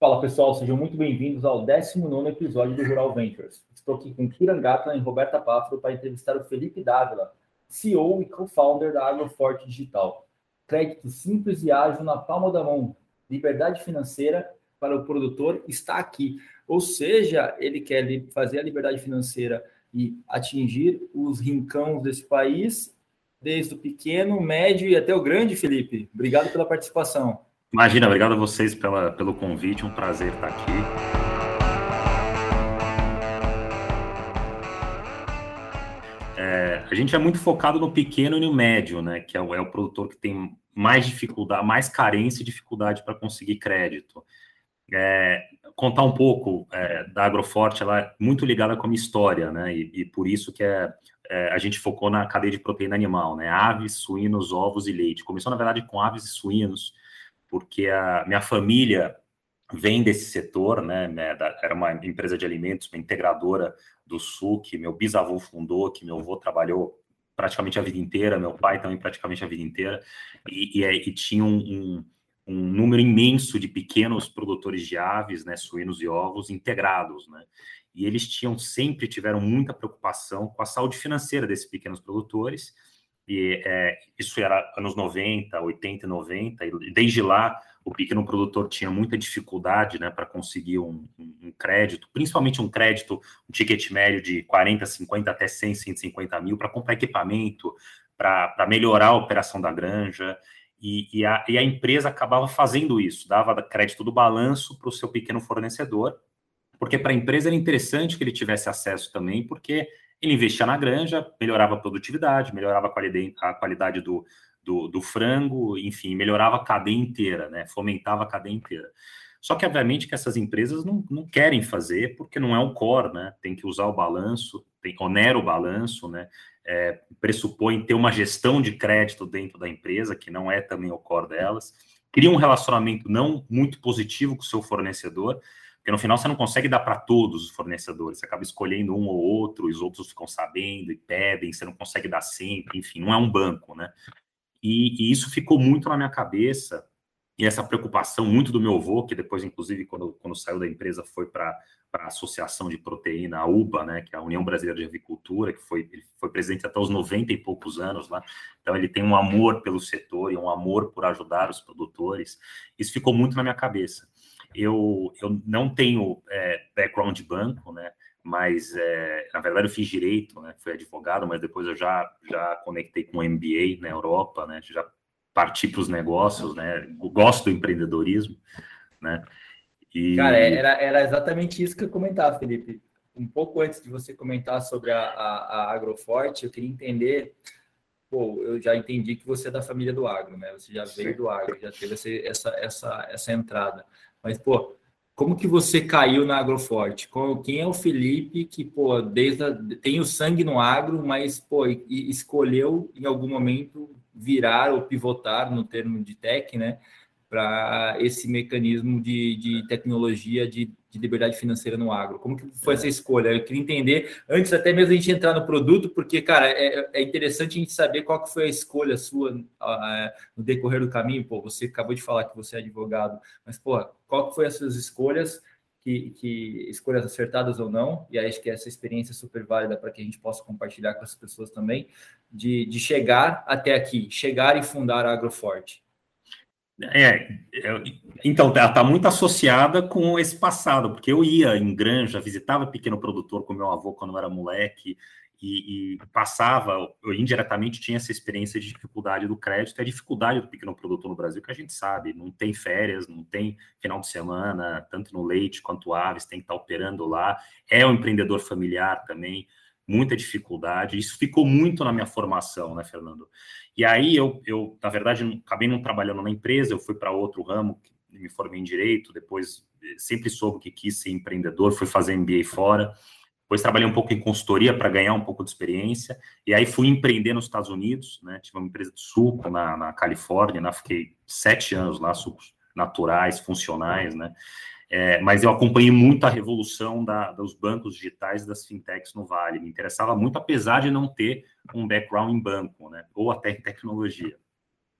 Fala pessoal, sejam muito bem-vindos ao 19 episódio do Rural Ventures. Estou aqui com Kiran Gatlan e Roberta Pafro para entrevistar o Felipe Dávila, CEO e co-founder da Agroforte Digital. Crédito simples e ágil na palma da mão. Liberdade financeira para o produtor está aqui. Ou seja, ele quer fazer a liberdade financeira e atingir os rincões desse país, desde o pequeno, médio e até o grande, Felipe. Obrigado pela participação. Imagina, obrigado a vocês pela, pelo convite, um prazer estar aqui. É, a gente é muito focado no pequeno e no médio, né? Que é o, é o produtor que tem mais dificuldade, mais carência e dificuldade para conseguir crédito. É, contar um pouco é, da Agroforte, ela é muito ligada com a minha história, né? E, e por isso que é, é, a gente focou na cadeia de proteína animal, né? Aves, suínos, ovos e leite. Começou, na verdade, com aves e suínos, porque a minha família vem desse setor, né, né era uma empresa de alimentos, uma integradora do Sul, que meu bisavô fundou, que meu avô trabalhou praticamente a vida inteira, meu pai também praticamente a vida inteira, e, e, e tinha um, um, um, número imenso de pequenos produtores de aves, né, suínos e ovos integrados, né, e eles tinham sempre tiveram muita preocupação com a saúde financeira desses pequenos produtores, e é, isso era anos 90, 80 e 90, e desde lá o pequeno produtor tinha muita dificuldade né, para conseguir um, um, crédito, principalmente um crédito, um ticket médio de 40, 50 até 100, 150 mil para comprar equipamento, para melhorar a operação da granja. E, e, a, e a empresa acabava fazendo isso, dava crédito do balanço para o seu pequeno fornecedor, porque para a empresa era interessante que ele tivesse acesso também, porque ele investia na granja, melhorava a produtividade, melhorava a qualidade, a qualidade do, do, do, frango, enfim, melhorava a cadeia inteira, né? Fomentava a cadeia inteira. Só que, obviamente, que essas empresas não, não querem fazer porque não é um core, né? Tem que usar o balanço, tem, onera o balanço, né? É, pressupõe ter uma gestão de crédito dentro da empresa, que não é também o core delas. Cria um relacionamento não muito positivo com o seu fornecedor, porque no final você não consegue dar para todos os fornecedores, você acaba escolhendo um ou outro, os outros ficam sabendo e pedem, você não consegue dar sempre, enfim, não é um banco, né? E, e isso ficou muito na minha cabeça, e essa preocupação muito do meu avô, que depois, inclusive, quando, quando saiu da empresa, foi para a Associação de Proteína, a UBA, né, que é a União Brasileira de Avicultura, que foi, ele foi presidente até os 90 e poucos anos lá. Então, ele tem um amor pelo setor e um amor por ajudar os produtores. Isso ficou muito na minha cabeça. Eu, eu não tenho é, background de banco, né? Mas, é, na verdade, eu fiz direito, né? Fui advogado, mas depois eu já, já conectei com o MBA na Europa, né? Já parti para os negócios, né? Gosto do empreendedorismo, né? E... Cara, era, era exatamente isso que eu comentava, Felipe. Um pouco antes de você comentar sobre a, a, a Agroforte, eu queria entender pô, eu já entendi que você é da família do agro, né? Você já veio do agro, já teve essa, essa, essa entrada. Mas, pô, como que você caiu na Agroforte? Quem é o Felipe que, pô, desde a, tem o sangue no agro, mas, pô, escolheu em algum momento virar ou pivotar no termo de tech, né? Para esse mecanismo de, de tecnologia de de liberdade financeira no agro? Como que foi é. essa escolha? Eu queria entender, antes até mesmo a gente entrar no produto, porque, cara, é, é interessante a gente saber qual que foi a escolha sua uh, no decorrer do caminho. Pô, você acabou de falar que você é advogado, mas, pô, qual que foi as suas escolhas, que, que escolhas acertadas ou não, e aí acho que essa experiência é super válida para que a gente possa compartilhar com as pessoas também, de, de chegar até aqui, chegar e fundar a Agroforte. É, é, então, ela está muito associada com esse passado, porque eu ia em granja, visitava pequeno produtor com meu avô quando eu era moleque, e, e, passava, eu indiretamente tinha essa experiência de dificuldade do crédito, a dificuldade do pequeno produtor no Brasil, que a gente sabe, não tem férias, não tem final de semana, tanto no leite quanto aves, tem que estar tá operando lá, é um empreendedor familiar também, muita dificuldade, isso ficou muito na minha formação, né, Fernando? E aí eu, eu na verdade, acabei não trabalhando na empresa, eu fui para outro ramo, me formei em direito, depois eh, sempre soube que quis ser empreendedor, fui fazer MBA fora, depois trabalhei um pouco em consultoria para ganhar um pouco de experiência, e aí fui empreender nos Estados Unidos, né? Tive uma empresa de suco na, na Califórnia, né? Fiquei sete anos lá, sucos naturais, funcionais, né? É, mas eu acompanhei muito a revolução da, dos bancos digitais das fintechs no Vale. Me interessava muito, apesar de não ter um background em banco, né? Ou até em tecnologia.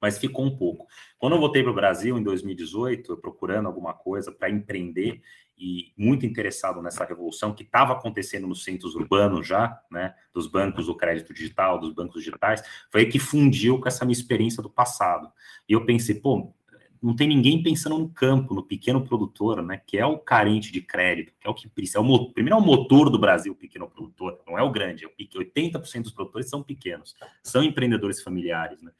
mas ficou um pouco. Quando eu voltei para o Brasil em 2018, procurando alguma coisa para empreender e muito interessado nessa revolução que estava acontecendo nos centros urbanos já, né, dos bancos do crédito digital, dos bancos digitais, foi aí que fundiu com essa minha experiência do passado. E eu pensei, pô, não tem ninguém pensando no campo, no pequeno produtor, né, que é o carente de crédito, que é o que precisa. É o, primeiro é o motor do Brasil, o pequeno produtor, não é o grande, é o 80% dos produtores são pequenos, são empreendedores familiares, né,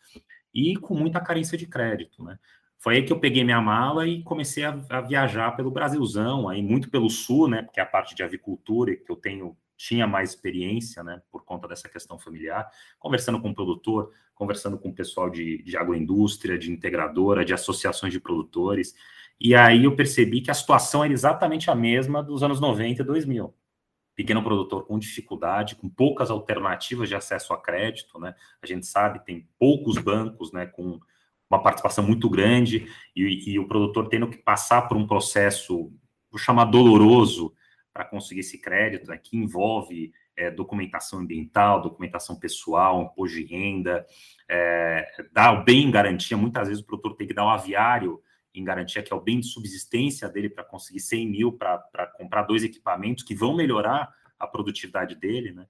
e com muita carência de crédito, né. Foi aí que eu peguei minha mala e comecei a, a viajar pelo Brasilzão, aí muito pelo sul, né, porque é a parte de avicultura que eu tenho tinha mais experiência, né, por conta dessa questão familiar, conversando com o produtor, conversando com o pessoal de, de agroindústria, de integradora, de associações de produtores, e aí eu percebi que a situação era exatamente a mesma dos anos 90 e 2000. Pequeno produtor com dificuldade, com poucas alternativas de acesso a crédito, né? A gente sabe, tem poucos bancos, né, com uma participação muito grande, e, e o produtor tendo que passar por um processo, vou chamar doloroso, para conseguir esse crédito, né, que envolve é, documentação ambiental, documentação pessoal, imposto de renda, é, dar o bem em garantia. Muitas vezes o produtor tem que dar um aviário em garantia, que é o bem de subsistência dele, para conseguir 100 mil para comprar dois equipamentos que vão melhorar a produtividade dele, né?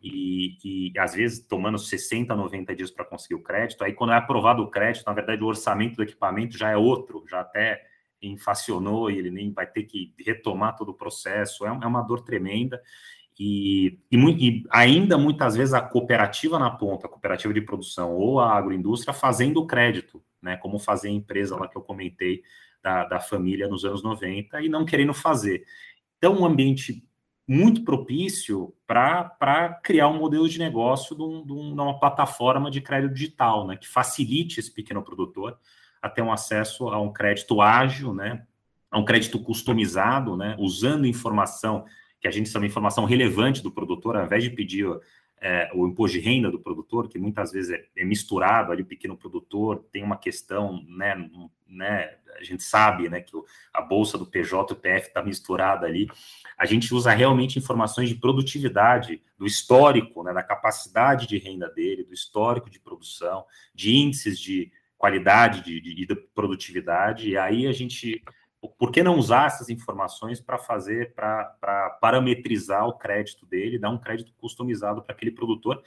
E, e, às vezes tomando 60, 90 dias para conseguir o crédito. Aí, quando é aprovado o crédito, na verdade, o orçamento do equipamento já é outro, já até inflacionou e ele nem vai ter que retomar todo o processo, é, é uma dor tremenda. E, e, e, ainda muitas vezes a cooperativa na ponta, a cooperativa de produção ou a agroindústria fazendo crédito, né, como fazer a empresa lá que eu comentei da, da família nos anos 90 e não querendo fazer. Então, um ambiente muito propício para criar um modelo de negócio de, um, de, uma plataforma de crédito digital, né, que facilite esse pequeno produtor a ter um acesso a um crédito ágil, né, a um crédito customizado, né, usando informação que a gente de informação relevante do produtor, ao invés de pedir é, o imposto de renda do produtor, que muitas vezes é, é, misturado ali, o pequeno produtor tem uma questão, né, né, a gente sabe, né, que a bolsa do PJ e PF está misturada ali, a gente usa realmente informações de produtividade, do histórico, né, da capacidade de renda dele, do histórico de produção, de índices de qualidade de, de, de produtividade, e aí a gente por que não usar essas informações para fazer, para parametrizar o crédito dele, dar um crédito customizado para aquele produtor,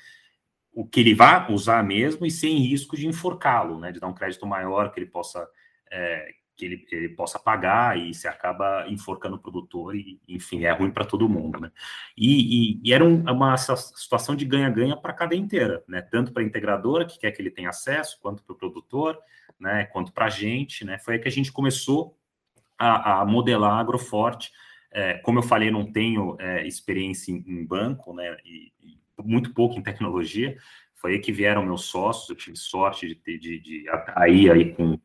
o que ele vai usar mesmo e sem risco de enforcá-lo, né? De dar um crédito maior que ele possa é, que ele, ele, possa pagar e se acaba enforcando o produtor e, enfim, é ruim para todo mundo, né? E, e, e era um, uma situação de ganha-ganha para a cadeia inteira, né? Tanto para a integradora, que quer que ele tenha acesso, quanto para o produtor, né? Quanto para a gente, né? Foi aí que a gente começou a, a modelar Agroforte. É, como eu falei, não tenho é, experiência em, em, banco, né? E, e, muito pouco em tecnologia. Foi aí que vieram meus sócios. Eu tive sorte de, de, de, de atrair aí com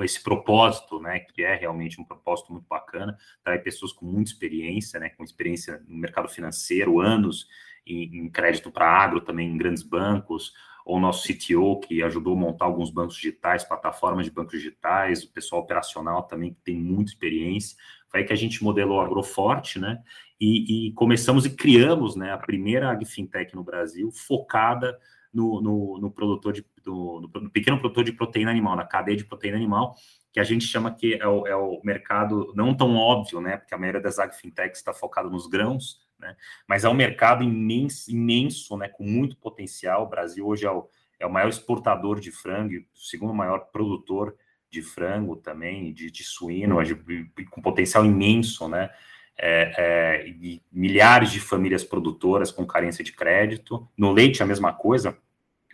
esse propósito, né, que é realmente um propósito muito bacana, trazer pessoas com muita experiência, né, com experiência no mercado financeiro, anos em, em crédito para agro, também em grandes bancos, ou nosso CTO, que ajudou a montar alguns bancos digitais, plataformas de bancos digitais, o pessoal operacional também, que tem muita experiência. Foi aí que a gente modelou a Agroforte, né? E, e começamos e criamos né, a primeira AgFintech no Brasil, focada no, no, no produtor de, do, no pequeno produtor de proteína animal, na cadeia de proteína animal, que a gente chama que é o, é o mercado não tão óbvio, né? Porque a maioria das AgFintechs está focada nos grãos, né? Mas é um mercado imenso, imenso, né? Com muito potencial. O Brasil hoje é o, é o maior exportador de frango, o segundo maior produtor de frango também, de, de suíno, com potencial imenso, né? É, é, e milhares de famílias produtoras com carência de crédito. No leite, a mesma coisa,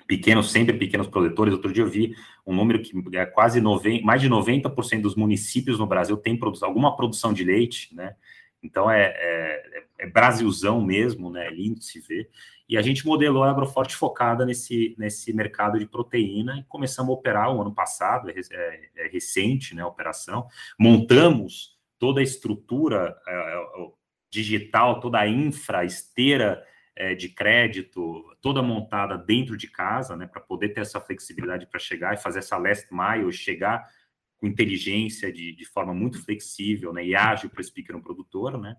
pequenos, sempre pequenos produtores. Outro dia eu vi um número que é quase 90, mais de 90% dos municípios no Brasil têm alguma produção de leite, né? Então é, é, é, Brasilzão mesmo, né? É lindo de se ver. E a gente modelou a Agroforte focada nesse, nesse mercado de proteína e começamos a operar o ano passado, é, é, é recente né, a operação. Montamos toda a estrutura é, digital, toda a infra, esteira é, de crédito, toda montada dentro de casa, né, para poder ter essa flexibilidade para chegar e fazer essa last mile, chegar com inteligência de, de forma muito flexível né, e ágil para esse pequeno produtor, né?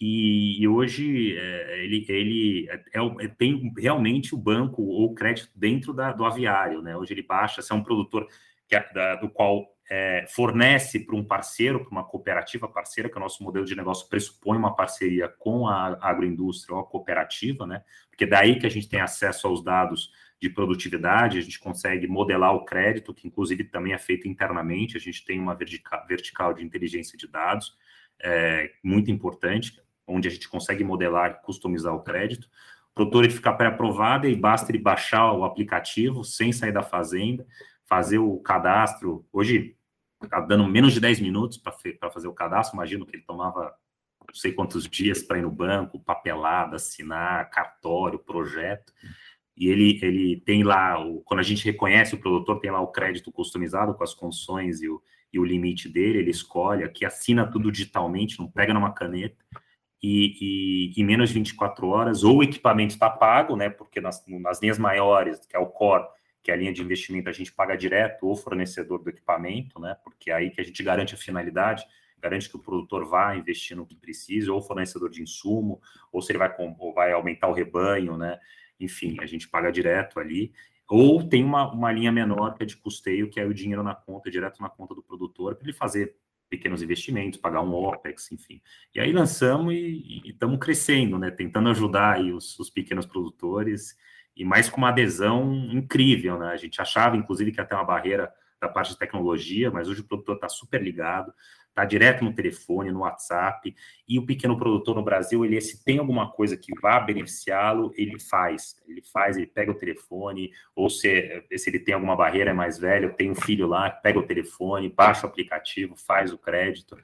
e, e hoje é, ele, ele é, é, tem realmente o banco ou crédito dentro da, do aviário, né? Hoje ele baixa, se é um produtor que é, da, do qual é, fornece para um parceiro, para uma cooperativa parceira, que o nosso modelo de negócio pressupõe uma parceria com a agroindústria ou a cooperativa, né? Porque é daí que a gente tem acesso aos dados de produtividade, a gente consegue modelar o crédito, que inclusive também é feito internamente, a gente tem uma vertical de inteligência de dados, é, muito importante, onde a gente consegue modelar e customizar o crédito. O produtor ele fica pré-aprovado e basta ele baixar o aplicativo sem sair da fazenda, fazer o cadastro. Hoje está dando menos de 10 minutos para fazer o cadastro, imagino que ele tomava não sei quantos dias para ir no banco, papelada, assinar, cartório, projeto. E ele, ele tem lá, o, quando a gente reconhece o produtor, tem lá o crédito customizado com as condições e o, e o limite dele, ele escolhe aqui, assina tudo digitalmente, não pega numa caneta, e, e em menos de 24 horas, ou o equipamento está pago, né? Porque nas, nas linhas maiores, que é o core, que é a linha de investimento, a gente paga direto o fornecedor do equipamento, né? Porque é aí que a gente garante a finalidade, garante que o produtor vá investir no que precisa, ou fornecedor de insumo, ou se ele vai, ou vai aumentar o rebanho, né? Enfim, a gente paga direto ali. Ou tem uma, uma linha menor que é de custeio, que é o dinheiro na conta, direto na conta do produtor, para ele fazer pequenos investimentos, pagar um OPEX, enfim. E aí lançamos e estamos crescendo, né? Tentando ajudar os, os, pequenos produtores e mais com uma adesão incrível, né? A gente achava, inclusive, que ter uma barreira da parte de tecnologia, mas hoje o produtor está super ligado, tá direto no telefone, no WhatsApp, e o pequeno produtor no Brasil, ele se tem alguma coisa que vá beneficiá-lo, ele faz, ele faz, ele pega o telefone, ou se, se ele tem alguma barreira, é mais velho, tem um filho lá, pega o telefone, baixa o aplicativo, faz o crédito,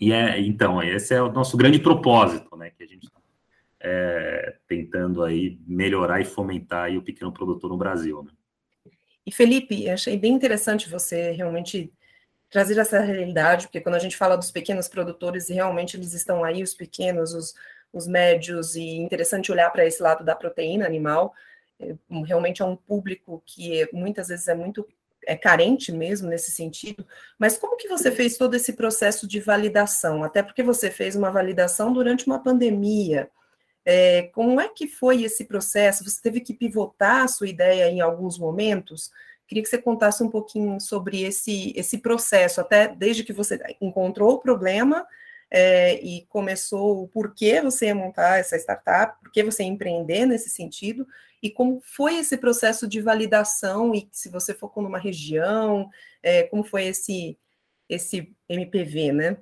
e é, então, esse é o nosso grande propósito, né, que a gente está é, tentando aí melhorar e fomentar aí o pequeno produtor no Brasil, né. E Felipe, achei bem interessante você realmente trazer essa realidade, porque quando a gente fala dos pequenos produtores, realmente eles estão aí, os pequenos, os, os médios, e interessante olhar para esse lado da proteína animal, é, realmente é um público que muitas vezes é muito é carente mesmo nesse sentido, mas como que você fez todo esse processo de validação? Até porque você fez uma validação durante uma pandemia. É, como é que foi esse processo? Você teve que pivotar a sua ideia em alguns momentos? Queria que você contasse um pouquinho sobre esse, esse processo, até desde que você encontrou o problema é, e começou o porquê você ia montar essa startup, por que você ia empreender nesse sentido, e como foi esse processo de validação, e se você focou numa região, é, como foi esse, esse MPV, né?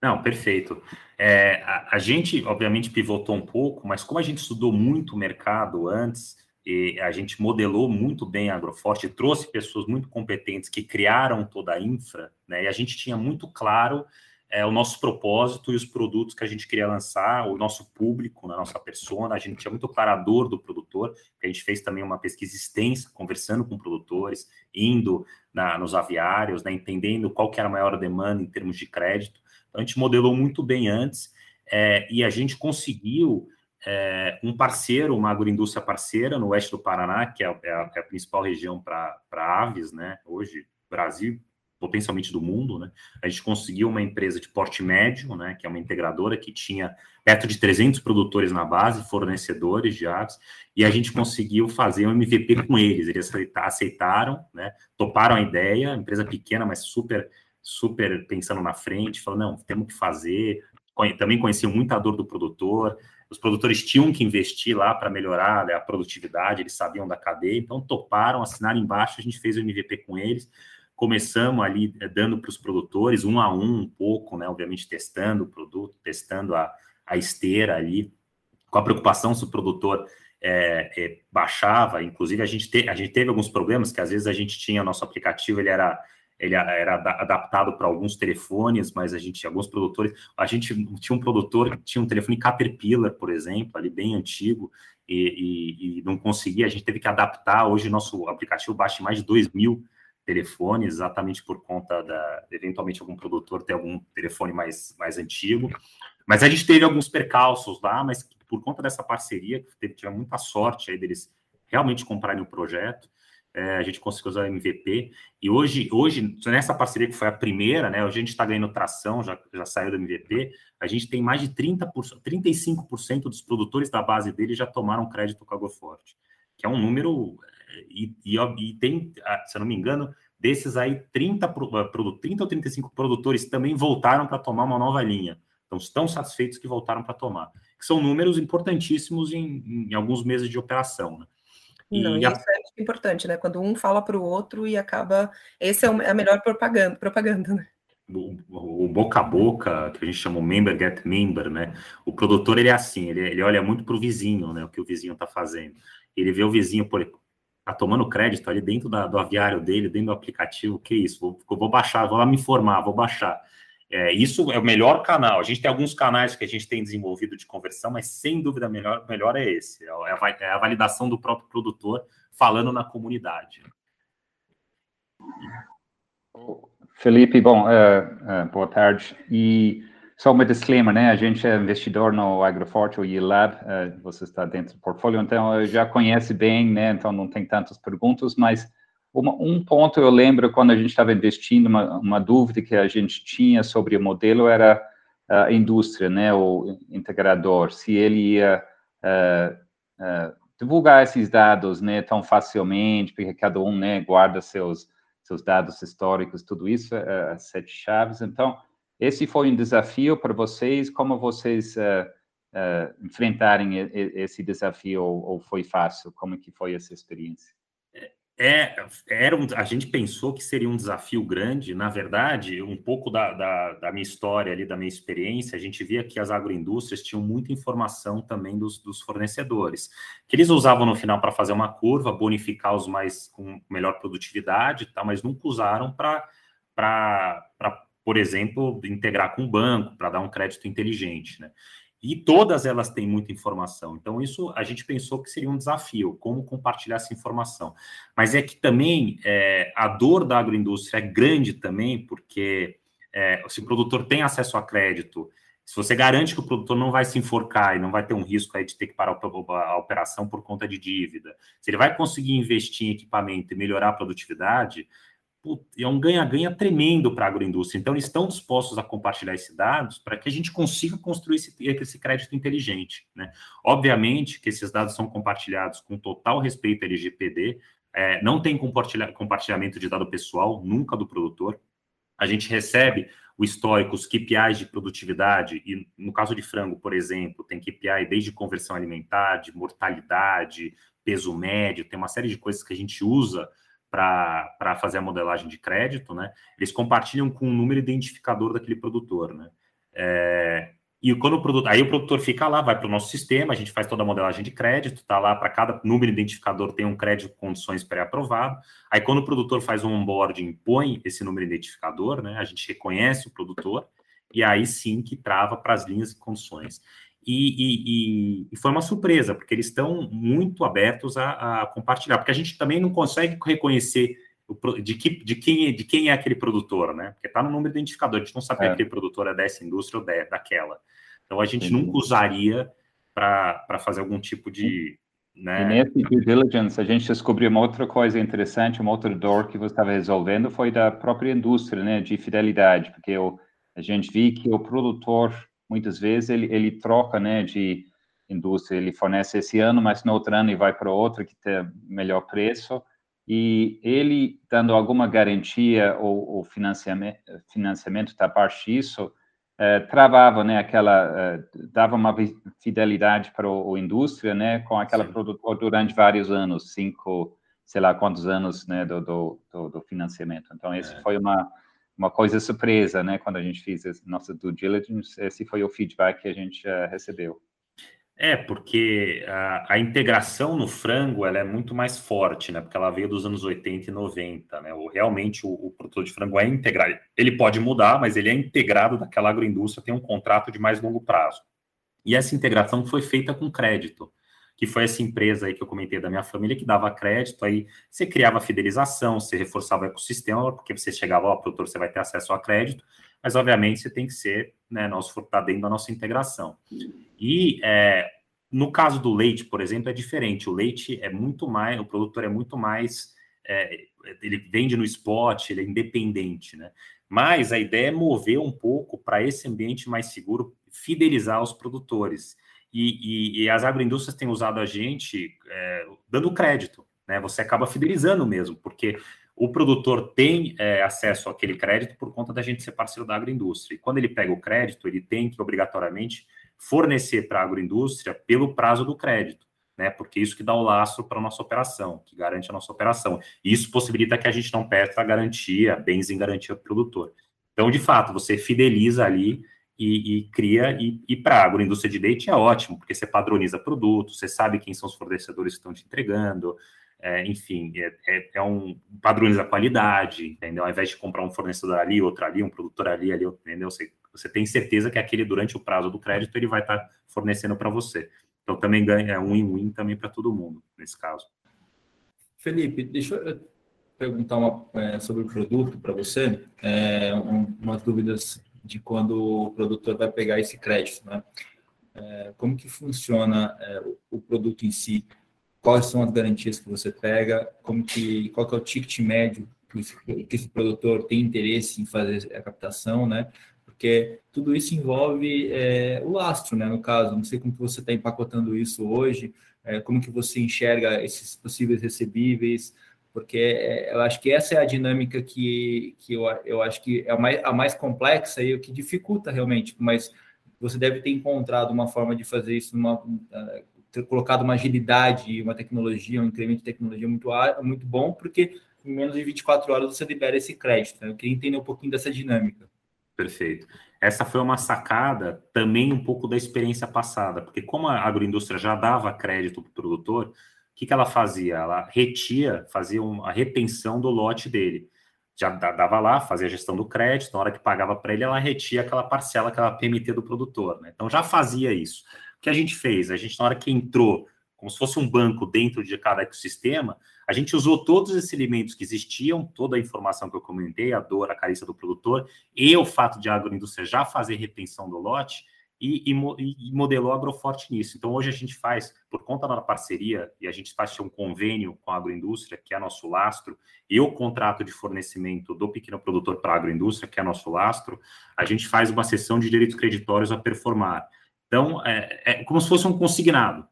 Não, perfeito. É, a, a, gente, obviamente, pivotou um pouco, mas como a gente estudou muito o mercado antes, e a gente modelou muito bem a Agroforte, trouxe pessoas muito competentes que criaram toda a infra, né? E a gente tinha muito claro é, o nosso propósito e os produtos que a gente queria lançar, o nosso público, a nossa persona, a gente tinha muito claro a dor do produtor, a gente fez também uma pesquisa extensa, conversando com produtores, indo na, nos aviários, né, entendendo qual que era a maior demanda em termos de crédito. A gente modelou muito bem antes é, e a gente conseguiu é, um parceiro, uma agroindústria parceira no oeste do Paraná, que é, é a, é a principal região para aves, né? Hoje, Brasil, potencialmente do mundo, né? A gente conseguiu uma empresa de porte médio, né? Que é uma integradora que tinha perto de 300 produtores na base, fornecedores de aves, e a gente conseguiu fazer um MVP com eles. Eles aceitaram, né? Toparam a ideia, empresa pequena, mas super, super pensando na frente, falando, não, temos que fazer. Também conheciam muita dor do produtor, os produtores tinham que investir lá para melhorar né, a produtividade, eles sabiam da cadeia, então toparam, assinaram embaixo, a gente fez o MVP com eles, começamos ali eh, dando para os produtores, um a um, um pouco, né, obviamente testando o produto, testando a, a esteira ali, com a preocupação se o produtor é, é, baixava, inclusive a gente, te, a gente teve alguns problemas, que às vezes a gente tinha, nosso aplicativo, ele era ele era adaptado para alguns telefones, mas a gente, alguns produtores, a gente tinha um produtor que tinha um telefone Caterpillar, por exemplo, ali bem antigo, e, e, e não conseguia, a gente teve que adaptar, hoje nosso aplicativo baixa mais de 2 mil telefones, exatamente por conta da, eventualmente, algum produtor ter algum telefone mais, mais antigo, mas a gente teve alguns percalços lá, mas por conta dessa parceria, teve, tive muita sorte aí deles realmente comprarem o projeto, é, a gente conseguiu usar o MVP. E hoje, hoje, nessa parceria que foi a primeira, né? Hoje a gente está ganhando tração, já, já saiu do MVP. A gente tem mais de 30%, 35% dos produtores da base dele já tomaram crédito com a Agroforte, que é um número. E, e, e, tem, se eu não me engano, desses aí, 30, 30 ou 35 produtores também voltaram para tomar uma nova linha. Então, estão satisfeitos que voltaram para tomar. Que são números importantíssimos em, em alguns meses de operação. Né? Não, e a... isso é importante, né? Quando um fala para o outro e acaba. Esse é, é a melhor propaganda, propaganda né? O, o, boca a boca, que a gente chama o member get member, né? O produtor ele é assim, ele, ele olha muito para o vizinho, né? O que o vizinho está fazendo. Ele vê o vizinho, por tá tomando crédito ali dentro da, do aviário dele, dentro do aplicativo, que isso? Vou, vou baixar, vou lá me informar, vou baixar. É, isso é o melhor canal. A gente tem alguns canais que a gente tem desenvolvido de conversão, mas sem dúvida melhor, melhor é esse. É a, é a validação do próprio produtor falando na comunidade. Felipe, bom, uh, uh, boa tarde. E só uma disclaimer, né? A gente é investidor no Agroforte, o YLab, uh, você está dentro do portfólio, então já conhece bem, né? Então não tem tantas perguntas, mas uma, um ponto eu lembro quando a gente estava investindo, uma, uma, dúvida que a gente tinha sobre o modelo era a indústria, né, o integrador, se ele ia uh, uh, divulgar esses dados, né, tão facilmente, porque cada um, né, guarda seus seus dados históricos, tudo isso, uh, as sete chaves. Então, esse foi um desafio para vocês. Como vocês enfrentarem esse desafio ou, ou foi fácil? Como que foi essa experiência? É, era um, a gente pensou que seria um desafio grande. Na verdade, um pouco da, da, da, minha história ali, da minha experiência, a gente via que as agroindústrias tinham muita informação também dos, dos fornecedores, que eles usavam no final para fazer uma curva, bonificar os mais com melhor produtividade, tá, mas nunca usaram para, por exemplo, integrar com o banco, para dar um crédito inteligente. Né? E todas elas têm muita informação. Então, isso a gente pensou que seria um desafio, como compartilhar essa informação. Mas é que também é, a dor da agroindústria é grande também, porque é, se o produtor tem acesso a crédito, se você garante que o produtor não vai se enforcar e não vai ter um risco aí de ter que parar a operação por conta de dívida, se ele vai conseguir investir em equipamento e melhorar a produtividade, é um ganha-ganha tremendo para a agroindústria. Então, eles estão dispostos a compartilhar esses dados para que a gente consiga construir esse, esse crédito inteligente. Né? Obviamente que esses dados são compartilhados com total respeito à LGPD, é, não tem compartilha, compartilhamento de dado pessoal, nunca do produtor. A gente recebe o histórico, os KPIs de produtividade, e no caso de frango, por exemplo, tem KPI desde conversão alimentar, de mortalidade, peso médio, tem uma série de coisas que a gente usa para fazer a modelagem de crédito, né? Eles compartilham com o número identificador daquele produtor, né? É, e quando o produto, aí o produtor fica lá, vai para o nosso sistema, a gente faz toda a modelagem de crédito, tá lá para cada número identificador tem um crédito com condições pré-aprovado. Aí quando o produtor faz um onboarding, põe esse número identificador, né? A gente reconhece o produtor e aí sim que trava para as linhas e condições. E, e, e, foi uma surpresa, porque eles estão muito abertos a, a, compartilhar, porque a gente também não consegue reconhecer o, de, que, de, quem, de quem é aquele produtor, né? Porque está no número identificador, a gente não sabe é. que aquele produtor é dessa indústria ou de, daquela. Então a gente Sim. nunca usaria para fazer algum tipo de. Né? E nesse due diligence, a gente descobriu uma outra coisa interessante, uma outra dor que você estava resolvendo foi da própria indústria, né, de fidelidade, porque eu, a gente viu que o produtor muitas vezes ele, ele troca, né, de indústria, ele fornece esse ano, mas no outro ano ele vai para outro que tem melhor preço, e ele dando alguma garantia ou, ou financiamento, financiamento da parte disso, eh, travava, né, aquela, eh, dava uma fidelidade para o, o indústria, né, com aquela Sim. produtor durante vários anos, cinco, sei lá quantos anos, né, do, do, do, do financiamento. Então, esse é. foi uma, uma coisa surpresa, né? Quando a gente fez a nossa due diligence, esse foi o feedback que a gente uh, recebeu. É, porque a, a, integração no frango ela é muito mais forte, né? Porque ela veio dos anos 80 e 90, né? O, realmente o, o produtor de frango é integrado. Ele pode mudar, mas ele é integrado daquela agroindústria, tem um contrato de mais longo prazo. E essa integração foi feita com crédito que foi essa empresa aí que eu comentei da minha família, que dava crédito, aí você criava fidelização, você reforçava o ecossistema, porque você chegava, ó, produtor, você vai ter acesso a crédito, mas obviamente você tem que ser, né, for estar dentro da nossa integração. E é, no caso do leite, por exemplo, é diferente. O leite é muito mais, o produtor é muito mais é, ele vende no spot, ele é independente, né? Mas a ideia é mover um pouco para esse ambiente mais seguro, fidelizar os produtores. E, e, e as agroindústrias têm usado a gente é, dando crédito, né? Você acaba fidelizando mesmo, porque o produtor tem é, acesso àquele crédito por conta da gente ser parceiro da agroindústria. E quando ele pega o crédito, ele tem que obrigatoriamente fornecer para a agroindústria pelo prazo do crédito né? Porque isso que dá o laço para a nossa operação, que garante a nossa operação. E isso possibilita que a gente não perca a garantia, bens em garantia para o produtor. Então, de fato, você fideliza ali e, e cria, e, e para a agroindústria de leite é ótimo, porque você padroniza produtos, você sabe quem são os fornecedores que estão te entregando, é, enfim, é, é, é, um padroniza a qualidade, entendeu? Ao invés de comprar um fornecedor ali, outro ali, um produtor ali, ali, entendeu? Você, você tem certeza que aquele, durante o prazo do crédito, ele vai estar tá fornecendo para você. Então também ganha é win-win também para todo mundo nesse caso. Felipe, deixa eu perguntar uma, é, sobre o produto para você, é, um, umas dúvidas de quando o produtor vai pegar esse crédito, né? É, como que funciona é, o produto em si? Quais são as garantias que você pega? Como que, qual que é o ticket médio que esse, que esse produtor tem interesse em fazer a captação, né? porque tudo isso envolve é, o lastro, né? No caso, não sei como que você está empacotando isso hoje, é, como que você enxerga esses possíveis recebíveis, porque é, eu acho que essa é a dinâmica que, que eu, eu acho que é a mais, a mais complexa e o que dificulta realmente, mas você deve ter encontrado uma forma de fazer isso, numa, ter colocado uma agilidade, uma tecnologia, um incremento de tecnologia muito, muito bom, porque em menos de 24 horas você libera esse crédito. Né? Eu queria entender um pouquinho dessa dinâmica. Perfeito. Essa foi uma sacada também um pouco da experiência passada, porque como a agroindústria já dava crédito para o produtor, que, que ela fazia? Ela retia, fazia uma repensão do lote dele. Já dava lá, fazia a gestão do crédito, na hora que pagava para ele, ela retia aquela parcela, aquela PMT do produtor. Né? Então já fazia isso. O que a gente fez? A gente, na hora que entrou, como se fosse um banco dentro de cada ecossistema, a gente usou todos esses elementos que existiam, toda a informação que eu comentei, a dor, a carícia do produtor, e o fato de a agroindústria já fazer retenção do lote, e, e, e, modelou a Agroforte nisso. Então, hoje a gente faz, por conta da parceria, e a gente faz um convênio com a agroindústria, que é nosso lastro, e o contrato de fornecimento do pequeno produtor para a agroindústria, que é nosso lastro, a gente faz uma sessão de direitos creditórios a performar. Então, é, é como se fosse um consignado.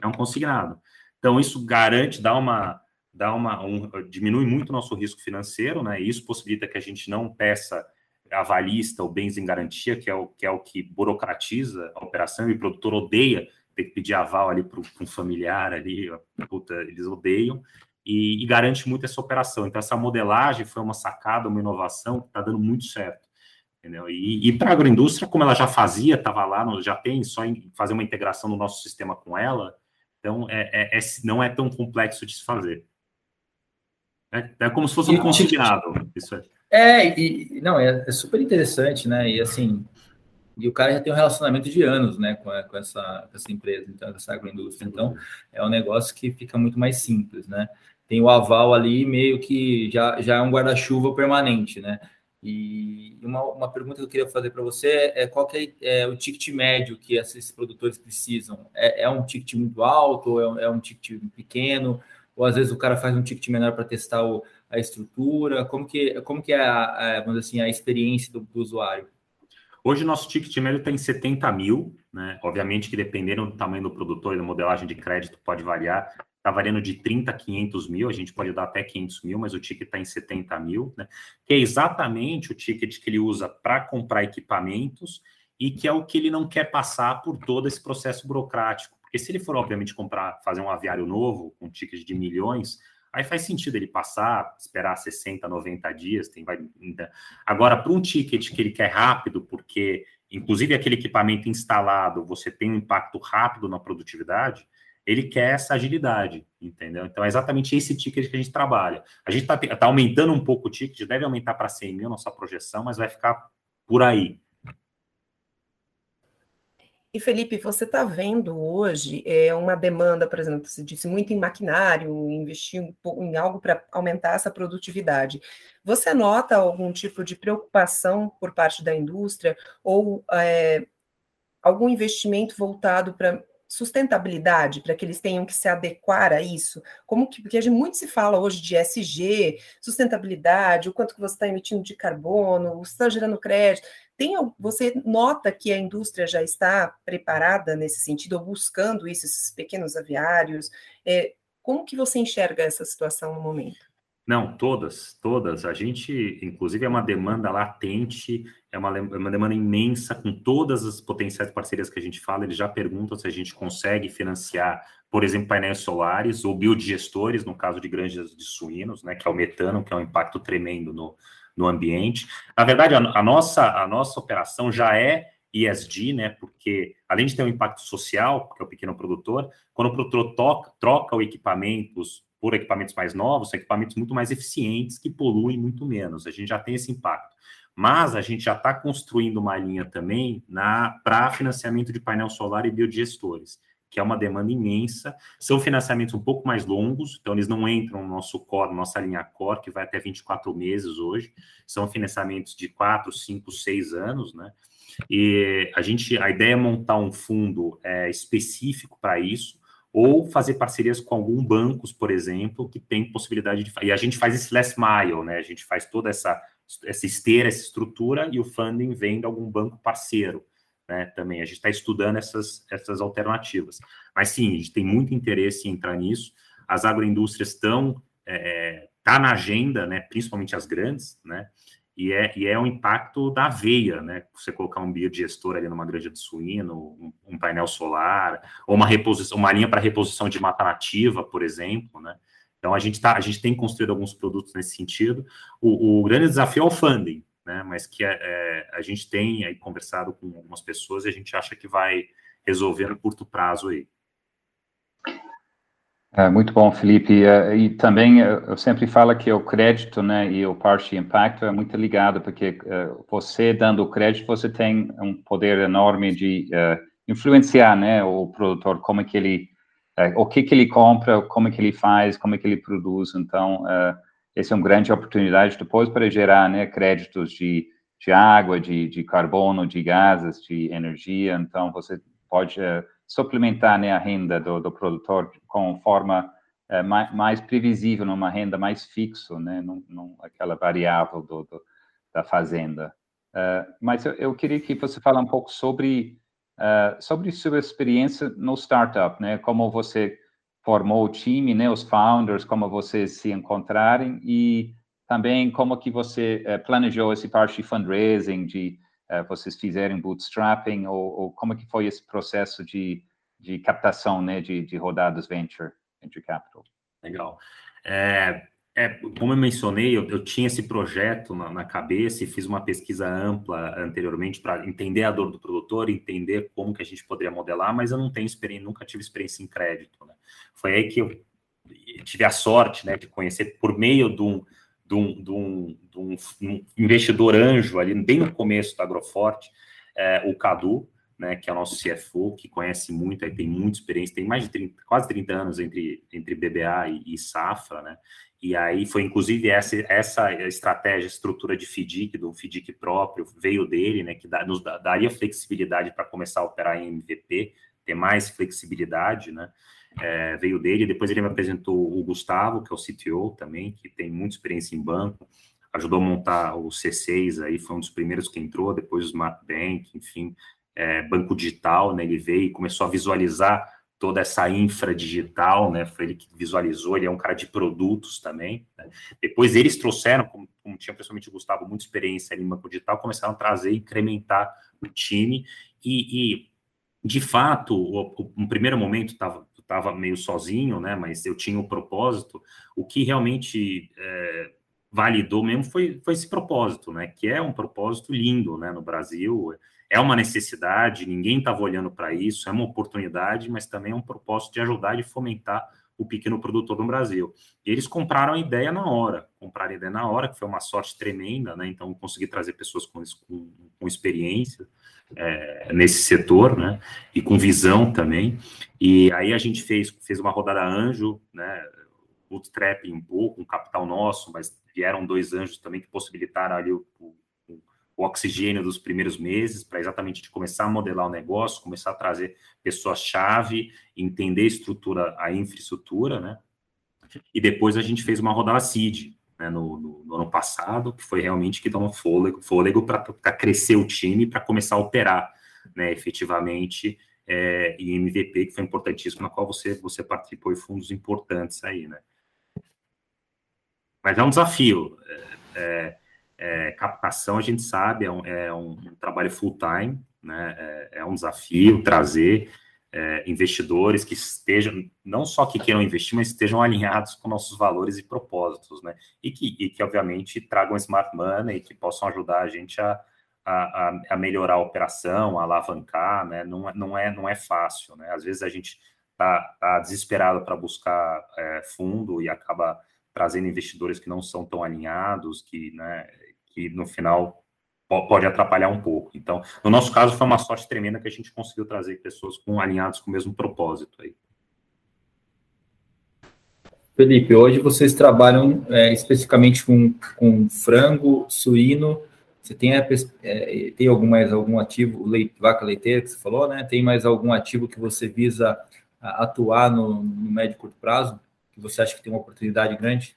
É um consignado. Então, isso garante, dá uma, dá uma um, diminui muito o nosso risco financeiro, né? E isso possibilita que a gente não peça avalista ou bens em garantia, que é o que é o que burocratiza a operação e o produtor odeia ter que pedir aval ali para um familiar ali, puta, eles odeiam e, e, garante muito essa operação. Então essa modelagem foi uma sacada, uma inovação que está dando muito certo. Entendeu? E, e para a agroindústria, como ela já fazia, estava lá, já tem só em fazer uma integração no nosso sistema com ela, então é, é, é, não é tão complexo de se fazer. É, é como se fosse um consignado. Isso é. É, e não, é, é, super interessante, né? E assim, e o cara já tem um relacionamento de anos, né, com, com, essa, com essa empresa, então, essa agroindústria. Então, é um negócio que fica muito mais simples, né? Tem o aval ali, meio que já, já é um guarda-chuva permanente, né? E uma, uma pergunta que eu queria fazer para você é qual que é, é, o ticket médio que esses produtores precisam? É, é um ticket muito alto ou é, é um ticket pequeno? ou às vezes o cara faz um ticket menor para testar o, a estrutura? Como que, como que é a, a, vamos assim, a experiência do, do usuário? Hoje, nosso ticket médio está em 70 mil, né? Obviamente que dependendo do tamanho do produtor e da modelagem de crédito pode variar. Está variando de 30 a 500 mil, a gente pode dar até 500 mil, mas o ticket está em 70 mil, né? Que é exatamente o ticket que ele usa para comprar equipamentos e que é o que ele não quer passar por todo esse processo burocrático porque se ele for, obviamente, comprar, fazer um aviário novo, com tickets de milhões, aí faz sentido ele passar, esperar 60, 90 dias. Tem, vai, Agora, para um ticket que ele quer rápido, porque, inclusive, aquele equipamento instalado, você tem um impacto rápido na produtividade, ele quer essa agilidade, entendeu? Então, é exatamente esse ticket que a gente trabalha. A gente está tá aumentando um pouco o ticket, deve aumentar para 100 mil nossa projeção, mas vai ficar por aí. E Felipe, você está vendo hoje é, uma demanda, por exemplo, você disse muito em maquinário, investir em algo para aumentar essa produtividade. Você nota algum tipo de preocupação por parte da indústria ou é, algum investimento voltado para sustentabilidade para que eles tenham que se adequar a isso? Como que, porque a gente muito se fala hoje de SG, sustentabilidade, o quanto que você está emitindo de carbono, você está gerando crédito. Tem, você nota que a indústria já está preparada nesse sentido, ou buscando isso, esses pequenos aviários? É, como que você enxerga essa situação no momento? Não, todas, todas. A gente, inclusive, é uma demanda latente, é uma, é uma demanda imensa, com todas as potenciais parcerias que a gente fala, eles já perguntam se a gente consegue financiar, por exemplo, painéis solares ou biodigestores, no caso de granjas de suínos, né, que é o metano, que é um impacto tremendo no, no ambiente. Na verdade, a, a nossa, a nossa operação já é ESG, né? Porque além de ter um impacto social, que é o pequeno produtor, quando o produtor toca, troca o equipamentos por equipamentos mais novos, são equipamentos muito mais eficientes que poluem muito menos. A gente já tem esse impacto. Mas a gente já está construindo uma linha também para financiamento de painel solar e biodigestores, que é uma demanda imensa. São financiamentos um pouco mais longos, então eles não entram no nosso core, nossa linha core, que vai até 24 meses hoje. São financiamentos de 4, 5, 6 anos, né? E a gente, a ideia é montar um fundo é, específico para isso, ou fazer parcerias com algum bancos, por exemplo, que tem possibilidade de e a gente faz esse last mile, né? A gente faz toda essa essa esteira, essa estrutura e o funding vem de algum banco parceiro, né? Também a gente está estudando essas essas alternativas. Mas sim, a gente tem muito interesse em entrar nisso. As agroindústrias estão é, tá na agenda, né? Principalmente as grandes, né? e é, e é o impacto da veia, né? Você colocar um biodigestor ali numa granja de suíno, um, um painel solar, ou uma reposição, uma linha para reposição de mata nativa, por exemplo, né? Então a gente tá, a gente tem construído alguns produtos nesse sentido. O, o grande desafio é o funding, né? Mas que é, a gente tem aí conversado com algumas pessoas e a gente acha que vai resolver no curto prazo aí. É, muito bom, Felipe. É, e também é, eu sempre falo que o crédito né, e o parte impacto é muito ligado, porque você dando o crédito, você tem um poder enorme de influenciar né, o produtor, como é que ele, o que, que ele compra, como é que ele faz, como é que ele produz. Então, essa é uma grande oportunidade depois para gerar né, créditos de, de água, de, de carbono, de gases, de energia. Então, você pode suplementar né, a renda do, do produtor com forma é, mais, mais, previsível, numa renda mais fixa, né, num, aquela variável do, do da fazenda. Uh, mas eu, eu, queria que você fale um pouco sobre sobre sua experiência no startup, né, como você formou o time, né, os founders, como vocês se encontrarem e também como que você uh, planejou esse parte de fundraising, de uh, vocês fizerem bootstrapping, ou, ou, como que foi esse processo de, de captação, né, de, de rodadas venture, venture capital? Legal. É, é, como eu mencionei, eu, eu tinha esse projeto na, na, cabeça e fiz uma pesquisa ampla anteriormente para entender a dor do produtor, entender como que a gente poderia modelar, mas eu não tenho experiência, nunca tive experiência em crédito. Né? Foi aí que eu tive a sorte né, de conhecer por meio de um, de um, de um, de um, investidor anjo ali, bem no começo da Agroforte, é, o Cadu, né, que é o nosso CFO, que conhece muito, aí tem muita experiência, tem mais de 30, quase 30 anos entre, entre BBA e, e Safra, né, e aí foi inclusive essa, essa estratégia, estrutura de FDIC, do FDIC próprio, veio dele, né, que dá, nos daria flexibilidade para começar a operar em MVP, ter mais flexibilidade, né, é, veio dele. Depois ele me apresentou o Gustavo, que é o CTO também, que tem muita experiência em banco, ajudou a montar o C6 aí, foi um dos primeiros que entrou, depois o Smart Bank, enfim, é, banco digital, né? Ele veio e começou a visualizar toda essa infra digital, né? Foi ele que visualizou, ele é um cara de produtos também. Né? Depois eles trouxeram, como, como tinha principalmente o Gustavo, muita experiência em banco digital, começaram a trazer, incrementar o time e, e de fato, o, primeiro momento estava estava meio sozinho, né? Mas eu tinha o um propósito. O que realmente é, validou mesmo foi, foi esse propósito, né? Que é um propósito lindo, né? No Brasil é uma necessidade, ninguém estava olhando para isso, é uma oportunidade, mas também é um propósito de ajudar e fomentar o pequeno produtor no Brasil. E eles compraram a ideia na hora, compraram a ideia na hora, que foi uma sorte tremenda, né? Então, consegui trazer pessoas com, com, com experiência é, nesse setor, né? E com visão também. E aí a gente fez, fez uma rodada anjo, né? Bootstrap um pouco, um capital nosso, mas vieram dois anjos também que possibilitaram ali o, o, o oxigênio dos primeiros meses, para exatamente de começar a modelar o negócio, começar a trazer pessoas-chave, entender a estrutura, a infraestrutura, né? E depois a gente fez uma rodada seed, né, no, no, no, ano passado, que foi realmente que dá um fôlego, fôlego para crescer o time, para começar a operar, né, efetivamente, é, e MVP, que foi importantíssimo, na qual você, você participou e foi um dos importantes aí, né. Mas é um desafio. É, é, captação, a gente sabe, é um, é um, trabalho full-time, né, é, é um desafio trazer é, investidores que estejam, não só que queiram investir, mas estejam alinhados com nossos valores e propósitos, né? E que, e que obviamente, tragam smart money e que possam ajudar a gente a, a, a melhorar a operação, a alavancar, né? Não, é, não, é, não é fácil, né? Às vezes a gente tá, tá desesperado para buscar é, fundo e acaba trazendo investidores que não são tão alinhados, que, né, que no final pode atrapalhar um pouco. Então, no nosso caso, foi uma sorte tremenda que a gente conseguiu trazer pessoas com alinhados com o mesmo propósito aí. Felipe, hoje vocês trabalham é, especificamente com, com frango, suíno. Você tem, é, tem algum mais algum ativo, leite, vaca leiteira que você falou, né? Tem mais algum ativo que você visa atuar no, no médio e curto prazo? Que você acha que tem uma oportunidade grande?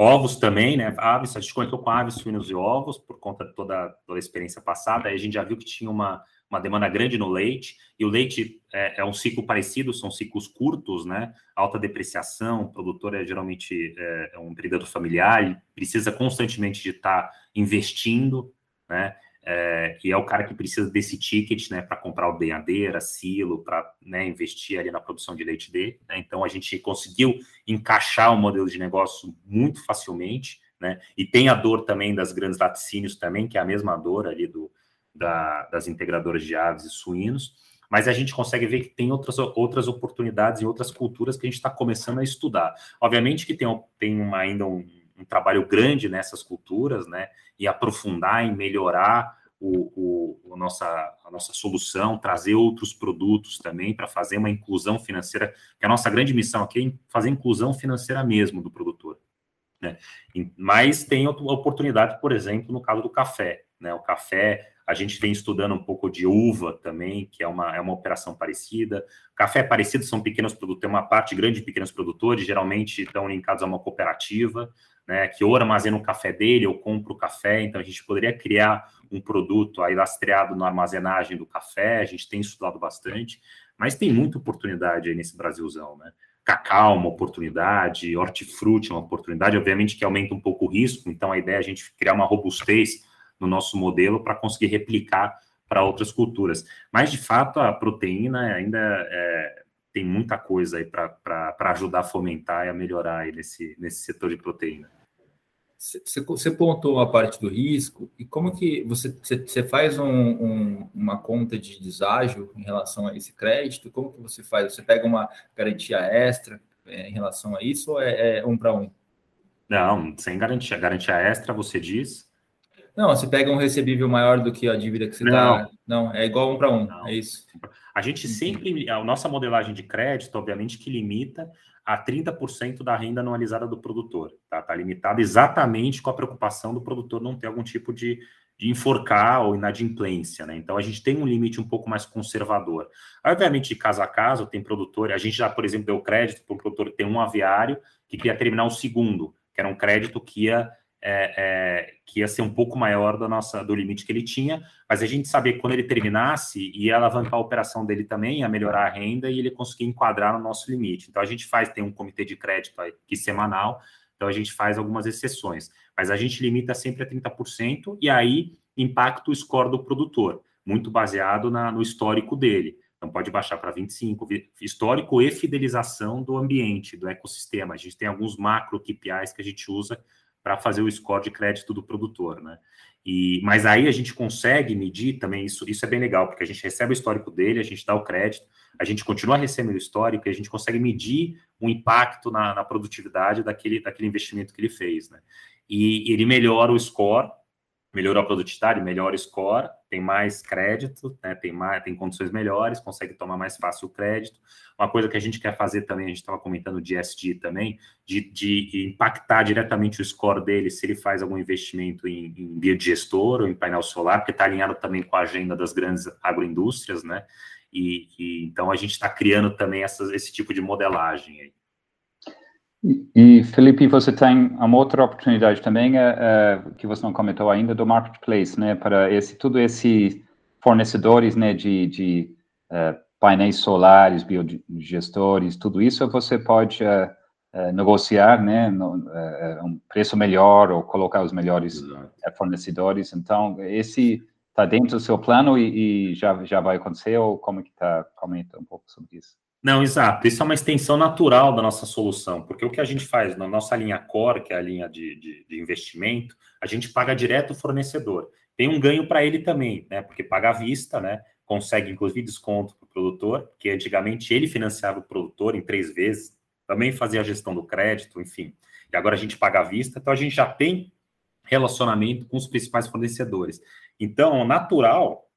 Ovos também, né? Aves, a gente conectou com aves, suínos e ovos, por conta de toda, toda a experiência passada. Aí a gente já viu que tinha uma, uma demanda grande no leite, e o leite é, é um ciclo parecido, são ciclos curtos, né? Alta depreciação, o produtor é geralmente é, é um empreendedor familiar, ele precisa constantemente de estar tá investindo, né? É, é o cara que precisa desse ticket né, para comprar o denhadeira, silo, para né, investir ali na produção de leite dele. Né? Então a gente conseguiu encaixar o modelo de negócio muito facilmente, né? E tem a dor também das grandes laticínios também, que é a mesma dor ali do, da, das integradoras de aves e suínos. Mas a gente consegue ver que tem outras, outras oportunidades e outras culturas que a gente está começando a estudar. Obviamente que tem, tem uma, ainda um, um trabalho grande nessas culturas, né? E aprofundar e melhorar o, o, a, nossa, a nossa solução, trazer outros produtos também para fazer uma inclusão financeira, que a nossa grande missão aqui é fazer inclusão financeira mesmo do produtor. Né? Mas tem oportunidade, por exemplo, no caso do café. Né? O café, a gente vem estudando um pouco de uva também, que é uma, é uma operação parecida. Café é parecido, são pequenos produtores, tem uma parte grande de pequenos produtores, geralmente estão linkados a uma cooperativa né, que ou armazena o café dele ou compra o café, então a gente poderia criar um produto aí lastreado na armazenagem do café, a gente tem estudado bastante, mas tem muita oportunidade aí nesse Brasilzão, né? Cacau, uma oportunidade, hortifruti, uma oportunidade, obviamente que aumenta um pouco o risco, então a ideia é a gente criar uma robustez no nosso modelo para conseguir replicar para outras culturas. Mas, de fato, a proteína ainda é, tem muita coisa aí para ajudar a fomentar e a melhorar aí nesse, nesse setor de proteína. Você, pontou a parte do risco, e como que você, você faz um, um, uma conta de deságio em relação a esse crédito? Como que você faz? Você pega uma garantia extra é, em relação a isso ou é, é um para um? Não, sem garantia. Garantia extra, você diz? Não, você pega um recebível maior do que a dívida que você está. Não. não, é igual um para um, não. é isso. A gente sempre, a nossa modelagem de crédito, obviamente, que limita a 30% da renda anualizada do produtor. Está tá limitado exatamente com a preocupação do produtor não ter algum tipo de, de enforcar ou inadimplência. Né? Então, a gente tem um limite um pouco mais conservador. Obviamente, de caso a caso, tem produtor, a gente já, por exemplo, deu crédito para um produtor tem um aviário que queria terminar o segundo, que era um crédito que ia é, é, que ia ser um pouco maior do, nossa, do limite que ele tinha, mas a gente sabia que quando ele terminasse, ia alavancar a operação dele também, ia melhorar a renda e ele conseguir enquadrar no nosso limite. Então a gente faz, tem um comitê de crédito aqui semanal, então a gente faz algumas exceções, mas a gente limita sempre a 30% e aí impacta o score do produtor, muito baseado na, no histórico dele. Então pode baixar para 25, histórico e fidelização do ambiente, do ecossistema. A gente tem alguns macro KPIs que a gente usa para fazer o score de crédito do produtor, né? E, mas aí a gente consegue medir também isso, isso é bem legal, porque a gente recebe o histórico dele, a gente dá o crédito, a gente continua recebendo o histórico e a gente consegue medir o impacto na, na produtividade daquele, daquele investimento que ele fez, né? E, e ele melhora o score, melhora a produtividade, melhora o score, tem mais crédito, né, tem, mais, tem condições melhores, consegue tomar mais fácil o crédito. Uma coisa que a gente quer fazer também, a gente estava comentando de SG também, de, de, impactar diretamente o score dele se ele faz algum investimento em, em biodigestor ou em painel solar, porque está alinhado também com a agenda das grandes agroindústrias, né? E, e então a gente está criando também esse tipo de modelagem aí. E, Felipe, você tem uma outra oportunidade também, uh, uh, que você não comentou ainda, do marketplace, né, para esse, tudo esse fornecedores, né, de, de uh, painéis solares, biogestores, tudo isso você pode negociar, né, no, um preço melhor ou colocar os melhores fornecedores. Então, esse está dentro do seu plano e, e, já, já vai acontecer ou como que está? Comenta um pouco sobre isso. Não, exato. Isso é uma extensão natural da nossa solução, porque o que a gente faz na nossa linha core, que é a linha de, de, de investimento, a gente paga direto o fornecedor. Tem um ganho para ele também, né? Porque paga à vista, né? Consegue, inclusive, desconto para o produtor, que antigamente ele financiava o produtor em três vezes, também fazia a gestão do crédito, enfim. E agora a gente paga à vista, então a gente já tem relacionamento com os principais fornecedores. Então, natural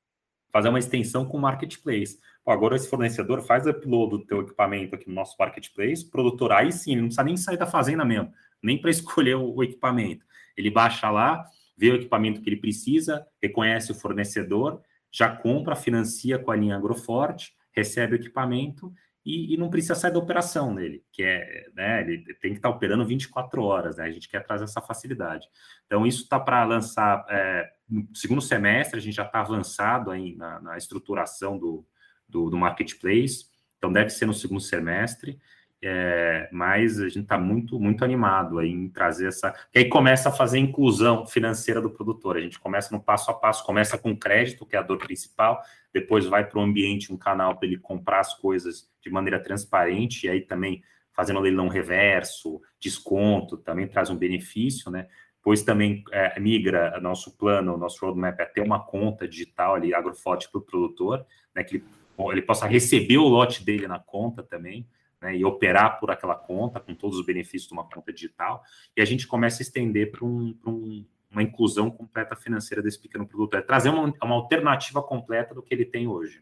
fazer uma extensão com o marketplace. Pô, agora esse fornecedor faz upload do teu equipamento aqui no nosso marketplace, produtor aí sim, ele não precisa nem sair da fazenda mesmo, nem para escolher o, o, equipamento. Ele baixa lá, vê o equipamento que ele precisa, reconhece o fornecedor, já compra, financia com a linha Agroforte, recebe o equipamento e, e, não precisa sair da operação dele, que é, né, ele tem que estar tá operando 24 horas, né, a gente quer trazer essa facilidade. Então, isso está para lançar é, no segundo semestre, a gente já está avançado aí na, na estruturação do, do, do marketplace, então deve ser no segundo semestre, é, mas a gente está muito, muito animado aí em trazer essa. E aí começa a fazer inclusão financeira do produtor. A gente começa no passo a passo, começa com crédito, que é a dor principal, depois vai para o ambiente, um canal para ele comprar as coisas de maneira transparente, e aí também fazendo leilão reverso, desconto, também traz um benefício, né? Pois também é, migra nosso plano, nosso roadmap é ter uma conta digital ali, agroforte para o produtor, né? Que ele ele possa receber o lote dele na conta também, né, e operar por aquela conta, com todos os benefícios de uma conta digital, e a gente começa a estender para um, um, uma inclusão completa financeira desse pequeno produtor, é trazer uma, uma alternativa completa do que ele tem hoje.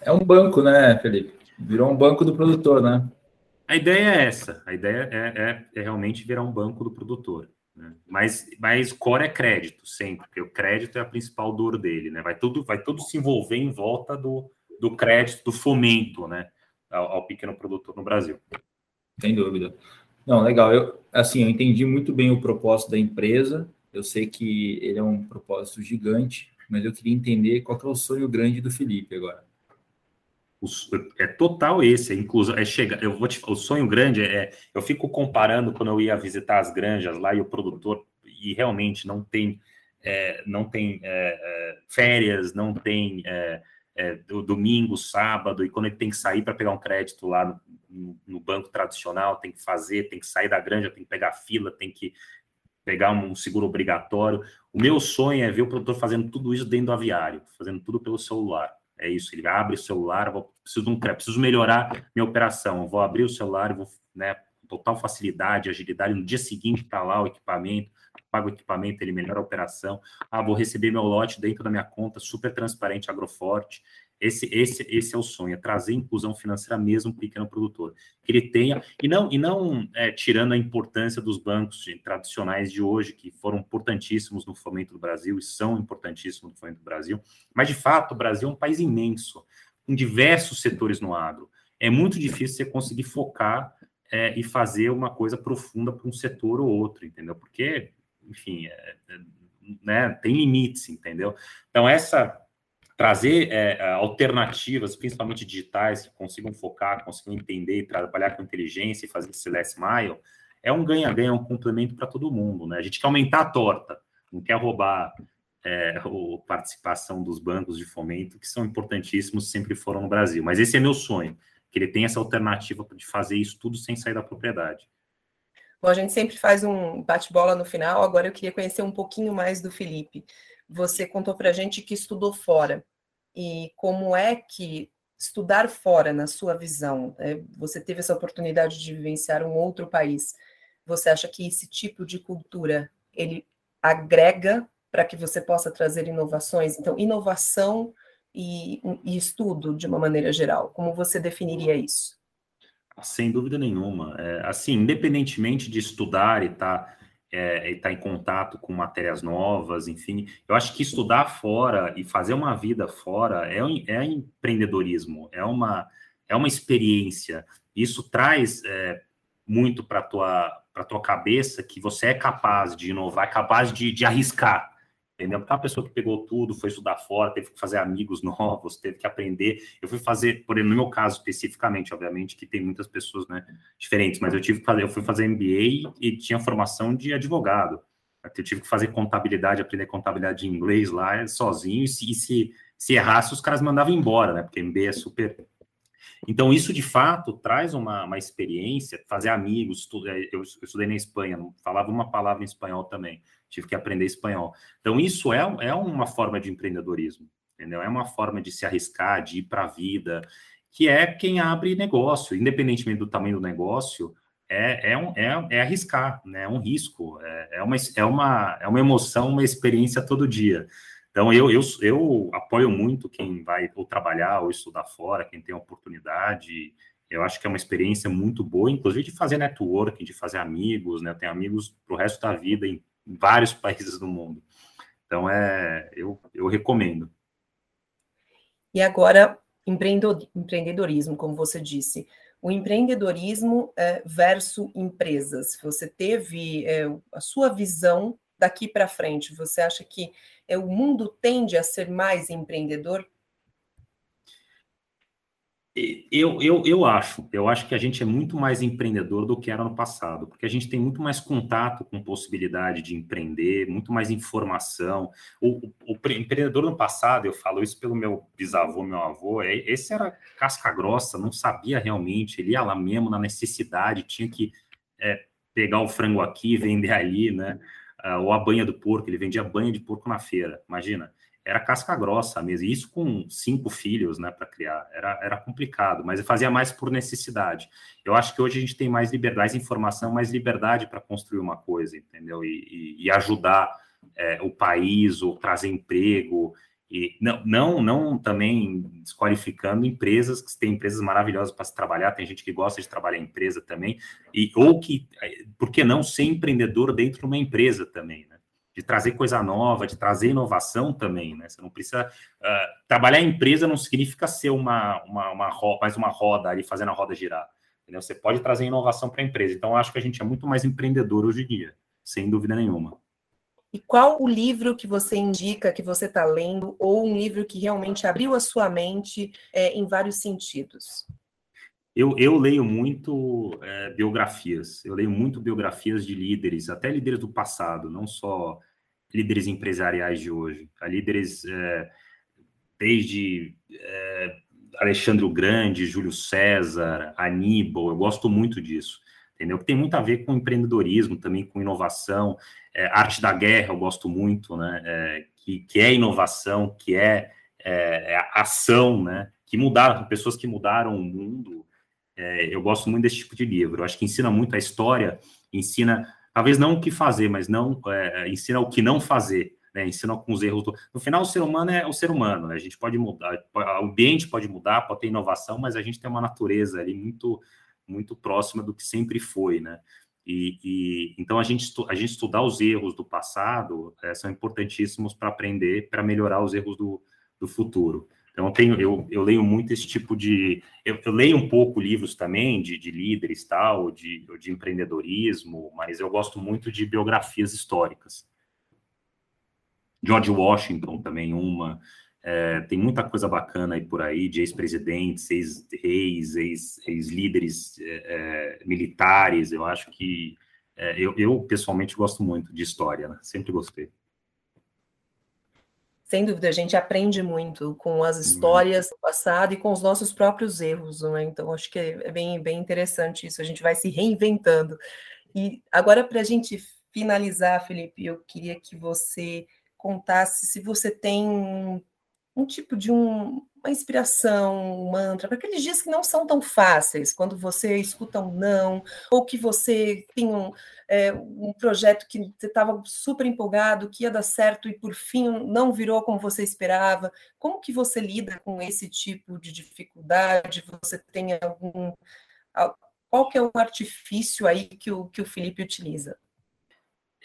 É um banco, né, Felipe? Virou um banco do produtor, né? A ideia é essa, a ideia é, é, é realmente virar um banco do produtor. Né? Mas, mas core é crédito, sempre, porque o crédito é a principal dor dele, né? Vai tudo, vai tudo se envolver em volta do, do crédito, do fomento, né? Ao, ao pequeno produtor no Brasil. Sem dúvida. Não, legal. Eu, assim, eu entendi muito bem o propósito da empresa. Eu sei que ele é um propósito gigante, mas eu queria entender qual que é o sonho grande do Felipe agora. O, é total esse, é incluso, é chegar, eu vou te, o sonho grande é, eu fico comparando quando eu ia visitar as granjas lá e o produtor, e realmente não tem, é, não tem é, é férias, não tem é, é, domingo, sábado, e quando ele tem que sair para pegar um crédito lá no, no, banco tradicional, tem que fazer, tem que sair da granja, tem que pegar fila, tem que pegar um seguro obrigatório. O meu sonho é ver o produtor fazendo tudo isso dentro do aviário, fazendo tudo pelo celular. É isso, ele abre o celular, vou, preciso um preciso melhorar minha operação, vou abrir o celular, vou, né, total facilidade, agilidade, no dia seguinte está lá o equipamento, pago o equipamento, ele melhora a operação, ah, vou receber meu lote dentro da minha conta, super transparente, agroforte, esse, esse, esse é o sonho, é trazer inclusão financeira mesmo para o pequeno produtor. Que ele tenha, e não, e não é, tirando a importância dos bancos tradicionais de hoje, que foram importantíssimos no fomento do Brasil e são importantíssimos no fomento do Brasil, mas de fato o Brasil é um país imenso, com diversos setores no agro. É muito difícil você conseguir focar é, e fazer uma coisa profunda para um setor ou outro, entendeu? Porque, enfim, é, é né, tem limites, entendeu? Então, essa trazer é, é, alternativas, principalmente digitais, que consigam focar, consigam entender, trabalhar com inteligência e fazer esse last mile, é um ganha-ganha, um complemento para todo mundo. Né? A gente quer aumentar a torta, não quer roubar é, a participação dos bancos de fomento, que são importantíssimos, sempre foram no Brasil. Mas esse é meu sonho, que ele tenha essa alternativa de fazer isso tudo sem sair da propriedade. Bom, a gente sempre faz um bate-bola no final, agora eu queria conhecer um pouquinho mais do Felipe você contou para a gente que estudou fora. E como é que estudar fora, na sua visão, né? você teve essa oportunidade de vivenciar um outro país. Você acha que esse tipo de cultura ele agrega para que você possa trazer inovações? Então, inovação e, e estudo de uma maneira geral, como você definiria isso? Sem dúvida nenhuma. É, assim, independentemente de estudar e estar tá, é, tá em contato com matérias novas, enfim, eu acho que estudar fora e fazer uma vida fora é, é empreendedorismo, é uma, é uma experiência. Isso traz é, muito para a tua, tua cabeça que você é capaz de inovar, capaz de, de arriscar entendeu? Porque uma pessoa que pegou tudo, foi estudar fora, teve que fazer amigos novos, teve que aprender. Eu fui fazer, por exemplo, no meu caso especificamente, obviamente, que tem muitas pessoas né, diferentes, mas eu tive que fazer, eu fui fazer MBA e tinha formação de advogado. Eu tive que fazer contabilidade, aprender contabilidade em inglês lá sozinho, e se, e se, se errasse, os caras mandavam embora, né? Porque MBA é super. Então, isso de fato traz uma, uma experiência, fazer amigos. É, eu, eu estudei na Espanha, falava uma palavra em espanhol também tive que aprender espanhol. Então, isso é, é uma forma de empreendedorismo, entendeu? É uma forma de se arriscar, de ir para a vida, que é quem abre negócio, independentemente do tamanho do negócio, é, é, um, é, é arriscar, né? é um risco, é, é, uma, é, uma, é uma emoção, uma experiência todo dia. Então, eu, eu, eu apoio muito quem vai ou trabalhar ou estudar fora, quem tem oportunidade. Eu acho que é uma experiência muito boa, inclusive de fazer networking, de fazer amigos, né? Eu tenho amigos para o resto da vida em em vários países do mundo. Então, é, eu, eu recomendo. E agora, empreendedorismo, como você disse. O empreendedorismo é, versus empresas. Você teve é, a sua visão daqui para frente. Você acha que é, o mundo tende a ser mais empreendedor? Eu, eu, eu acho, eu acho que a gente é muito mais empreendedor do que era no passado, porque a gente tem muito mais contato com possibilidade de empreender, muito mais informação. O, o, o empreendedor no passado, eu falo isso pelo meu bisavô, meu avô, é, esse era casca grossa, não sabia realmente, ele ia lá mesmo na necessidade, tinha que é, pegar o frango aqui, vender ali, né? Uh, ou a banha do porco, ele vendia banha de porco na feira, imagina era casca grossa mesmo, e isso com cinco filhos, né, para criar, era, era complicado, mas fazia mais por necessidade. Eu acho que hoje a gente tem mais liberdade, mais informação, mais liberdade para construir uma coisa, entendeu? E, e, e ajudar é, o país, ou trazer emprego, e não, não, não também desqualificando empresas, que tem empresas maravilhosas para se trabalhar, tem gente que gosta de trabalhar em empresa também, e, ou que, por que não ser empreendedor dentro de uma empresa também, né? De trazer coisa nova, de trazer inovação também, né? Você não precisa uh, trabalhar em empresa não significa ser uma, uma, uma roda, mais uma roda ali fazendo a roda girar. Entendeu? Você pode trazer inovação para a empresa. Então, acho que a gente é muito mais empreendedor hoje em dia, sem dúvida nenhuma. E qual o livro que você indica que você está lendo, ou um livro que realmente abriu a sua mente é, em vários sentidos? Eu, eu leio muito é, biografias, eu leio muito biografias de líderes, até líderes do passado, não só líderes empresariais de hoje, a líderes é, desde é, Alexandre o Grande, Júlio César, Aníbal, eu gosto muito disso, entendeu? Que tem muito a ver com empreendedorismo, também com inovação, é, arte da guerra eu gosto muito, né? É, que, que é inovação, que é, é, é ação, né? Que mudaram, pessoas que mudaram o mundo. Eu gosto muito desse tipo de livro. Eu acho que ensina muito a história, ensina talvez não o que fazer, mas não é, é, ensina o que não fazer, né? Ensina com os erros. Do... No final, o ser humano é o ser humano, né? A gente pode mudar, o ambiente pode mudar, pode ter inovação, mas a gente tem uma natureza ali muito, muito próxima do que sempre foi, né? E, e então a gente, a gente estudar os erros do passado é, são importantíssimos para aprender, para melhorar os erros do, do futuro. Então, eu, tenho, eu, eu leio muito esse tipo de. Eu, eu leio um pouco livros também de, de líderes, tal, de, de empreendedorismo, mas eu gosto muito de biografias históricas. George Washington também, uma. É, tem muita coisa bacana aí por aí, de ex-presidentes, ex-reis, ex-líderes é, é, militares. Eu acho que. É, eu, eu, pessoalmente, gosto muito de história, né? sempre gostei. Sem dúvida, a gente aprende muito com as histórias do passado e com os nossos próprios erros, né? Então, acho que é bem, bem interessante isso, a gente vai se reinventando. E agora, para a gente finalizar, Felipe, eu queria que você contasse se você tem um um tipo de um, uma inspiração, um mantra, para aqueles dias que não são tão fáceis, quando você escuta um não, ou que você tem um, é, um projeto que você estava super empolgado, que ia dar certo e por fim não virou como você esperava. Como que você lida com esse tipo de dificuldade? Você tem algum. Qual que é o artifício aí que o, que o Felipe utiliza?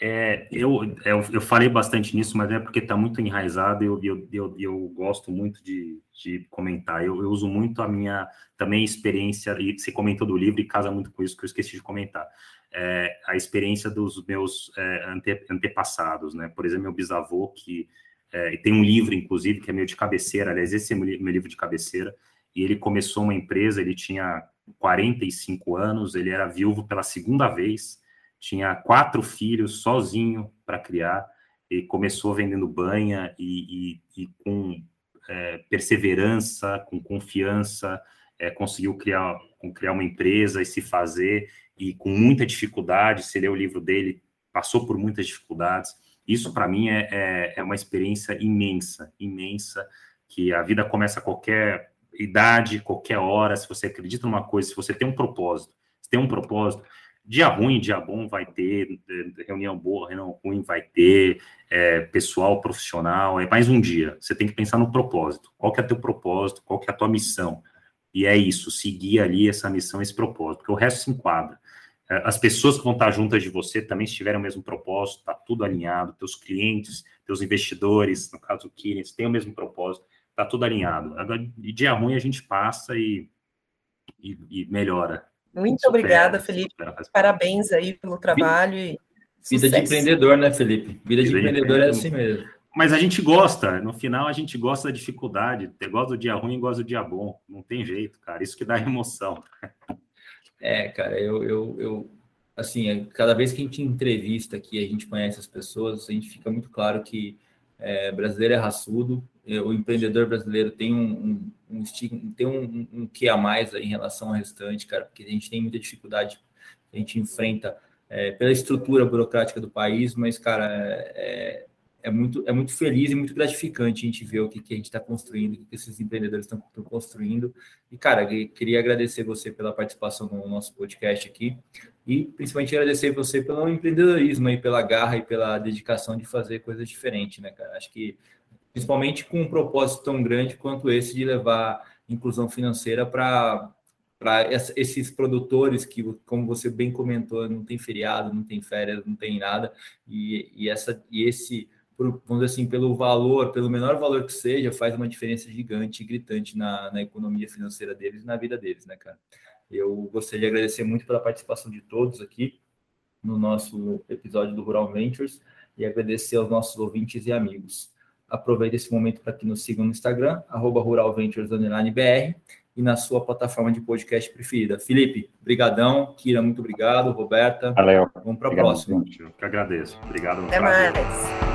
É, eu, eu, eu, falei bastante nisso, mas é porque está muito enraizado eu, eu, eu, eu, gosto muito de, de comentar. Eu, eu, uso muito a minha também experiência, e você comentou do livro e casa muito com isso que eu esqueci de comentar. É, a experiência dos meus é, ante, antepassados, né? Por exemplo, meu bisavô, que é, tem um livro, inclusive, que é meu de cabeceira, aliás, esse é meu livro de cabeceira, e ele começou uma empresa, ele tinha 45 anos, ele era viúvo pela segunda vez tinha quatro filhos sozinho para criar e começou vendendo banha e, e, e com é, perseverança, com confiança, é, conseguiu criar, criar uma empresa e se fazer e com muita dificuldade. Se ler o livro dele, passou por muitas dificuldades. Isso para mim é, é, é uma experiência imensa, imensa, que a vida começa a qualquer idade, qualquer hora. Se você acredita numa coisa, se você tem um propósito, se tem um propósito, Dia ruim, dia bom vai ter, reunião boa, reunião ruim vai ter, é, pessoal, profissional, é mais um dia. Você tem que pensar no propósito. Qual que é o teu propósito? Qual que é a tua missão? E é isso, seguir ali essa missão, esse propósito, porque o resto se enquadra. É, as pessoas que vão estar juntas de você também se tiverem o mesmo propósito, está tudo alinhado, teus clientes, teus investidores, no caso o Kines, têm o mesmo propósito, está tudo alinhado. Agora, dia ruim a gente passa e, e, e melhora. Muito supera, obrigada, Felipe. Supera, Parabéns aí pelo trabalho e Vida de empreendedor, né, Felipe? Vida, Vida de, empreendedor, de empreendedor é assim mesmo. Mas a gente gosta, no final a gente gosta da dificuldade, gosta do dia ruim e gosta do dia bom. Não tem jeito, cara. Isso que dá emoção. É, cara, eu, eu, eu assim, cada vez que a gente entrevista aqui, a gente conhece as pessoas, a gente fica muito claro que é, brasileiro é raçudo, o empreendedor brasileiro tem um, um, um tem um, um que a mais em relação ao restante, cara, porque a gente tem muita dificuldade, a gente enfrenta é, pela estrutura burocrática do país, mas, cara, é, é, muito, é muito feliz e muito gratificante a gente ver o que, que a gente está construindo, o que esses empreendedores estão construindo. E, cara, queria agradecer você pela participação no nosso podcast aqui e principalmente agradecer você pelo empreendedorismo e pela garra e pela dedicação de fazer coisas diferentes, né, cara? Acho que principalmente com um propósito tão grande quanto esse de levar inclusão financeira para esses produtores que, como você bem comentou, não tem feriado, não tem férias, não tem nada, e, e, essa, e esse, vamos dizer assim, pelo valor, pelo menor valor que seja, faz uma diferença gigante e gritante na, na economia financeira deles e na vida deles, né, cara? Eu gostaria de agradecer muito pela participação de todos aqui no nosso episódio do Rural Ventures e agradecer aos nossos ouvintes e amigos. Aproveite esse momento para que nos sigam no Instagram, arroba ruralventures_br e na sua plataforma de podcast preferida. Felipe, brigadão. Kira, muito obrigado. Roberta. Valeu. Vamos para a próxima. Eu que agradeço. Obrigado. Até mais.